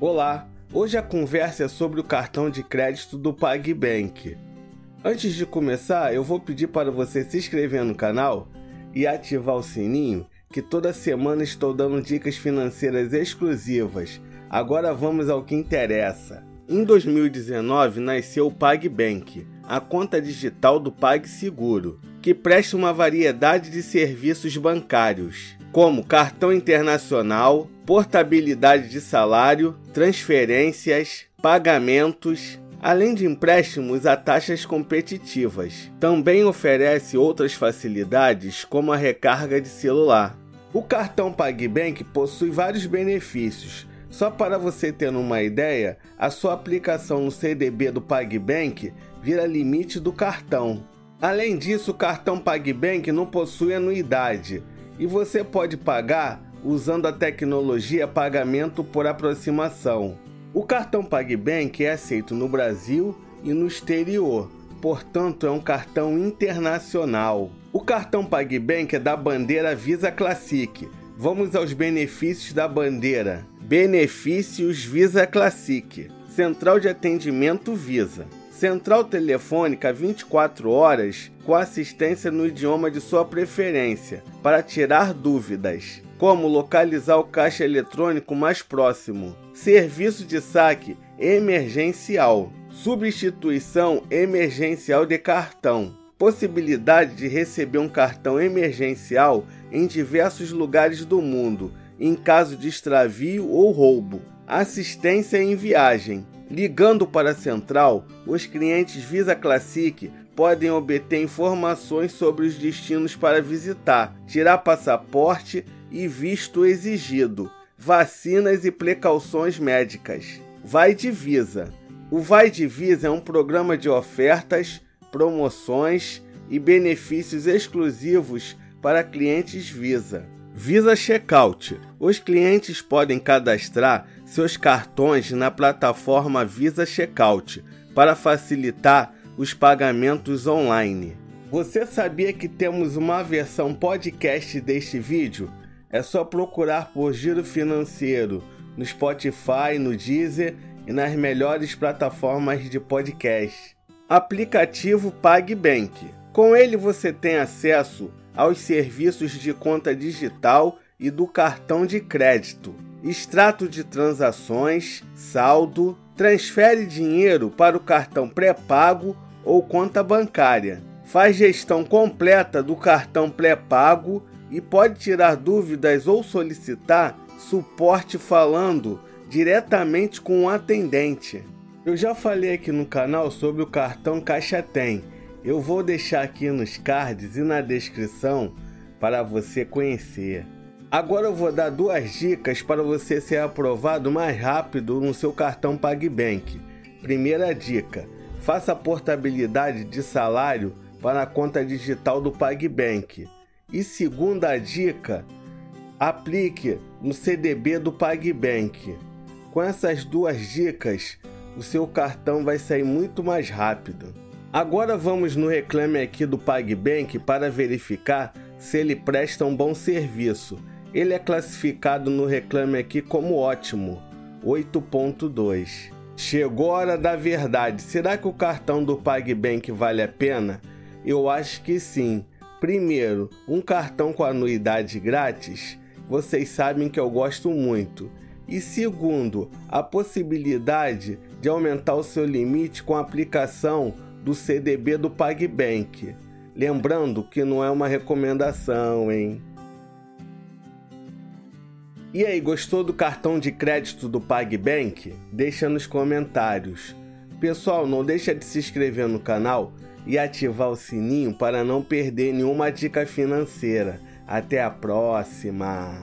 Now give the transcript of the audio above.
Olá, hoje a conversa é sobre o cartão de crédito do PagBank. Antes de começar, eu vou pedir para você se inscrever no canal e ativar o sininho, que toda semana estou dando dicas financeiras exclusivas. Agora vamos ao que interessa. Em 2019 nasceu o PagBank, a conta digital do PagSeguro, que presta uma variedade de serviços bancários como cartão internacional, portabilidade de salário, transferências, pagamentos, além de empréstimos a taxas competitivas. Também oferece outras facilidades, como a recarga de celular. O cartão PagBank possui vários benefícios. Só para você ter uma ideia, a sua aplicação no CDB do PagBank vira limite do cartão. Além disso, o cartão PagBank não possui anuidade e você pode pagar usando a tecnologia pagamento por aproximação. O cartão PagBank é aceito no Brasil e no exterior, portanto é um cartão internacional. O cartão PagBank é da bandeira Visa Classic. Vamos aos benefícios da bandeira. Benefícios Visa Classic. Central de atendimento Visa. Central telefônica 24 horas com assistência no idioma de sua preferência para tirar dúvidas, como localizar o caixa eletrônico mais próximo, serviço de saque emergencial, substituição emergencial de cartão, possibilidade de receber um cartão emergencial em diversos lugares do mundo em caso de extravio ou roubo, assistência em viagem Ligando para a central, os clientes Visa Classic podem obter informações sobre os destinos para visitar, tirar passaporte e visto exigido, vacinas e precauções médicas. Vai de Visa. O Vai de Visa é um programa de ofertas, promoções e benefícios exclusivos para clientes Visa. Visa Checkout. Os clientes podem cadastrar seus cartões na plataforma Visa Checkout para facilitar os pagamentos online. Você sabia que temos uma versão podcast deste vídeo? É só procurar por Giro Financeiro no Spotify, no Deezer e nas melhores plataformas de podcast. Aplicativo PagBank. Com ele você tem acesso aos serviços de conta digital e do cartão de crédito, extrato de transações, saldo, transfere dinheiro para o cartão pré-pago ou conta bancária, faz gestão completa do cartão pré-pago e pode tirar dúvidas ou solicitar suporte falando diretamente com o atendente. Eu já falei aqui no canal sobre o cartão Caixa Tem eu vou deixar aqui nos cards e na descrição para você conhecer. Agora eu vou dar duas dicas para você ser aprovado mais rápido no seu cartão PagBank. Primeira dica: faça portabilidade de salário para a conta digital do PagBank. E segunda dica: aplique no CDB do PagBank. Com essas duas dicas, o seu cartão vai sair muito mais rápido. Agora vamos no reclame aqui do PagBank para verificar se ele presta um bom serviço. Ele é classificado no reclame aqui como ótimo, 8.2. Chegou a hora da verdade. Será que o cartão do PagBank vale a pena? Eu acho que sim. Primeiro, um cartão com anuidade grátis, vocês sabem que eu gosto muito. E segundo, a possibilidade de aumentar o seu limite com a aplicação do CDB do PagBank. Lembrando que não é uma recomendação, hein? E aí, gostou do cartão de crédito do PagBank? Deixa nos comentários. Pessoal, não deixa de se inscrever no canal e ativar o sininho para não perder nenhuma dica financeira. Até a próxima!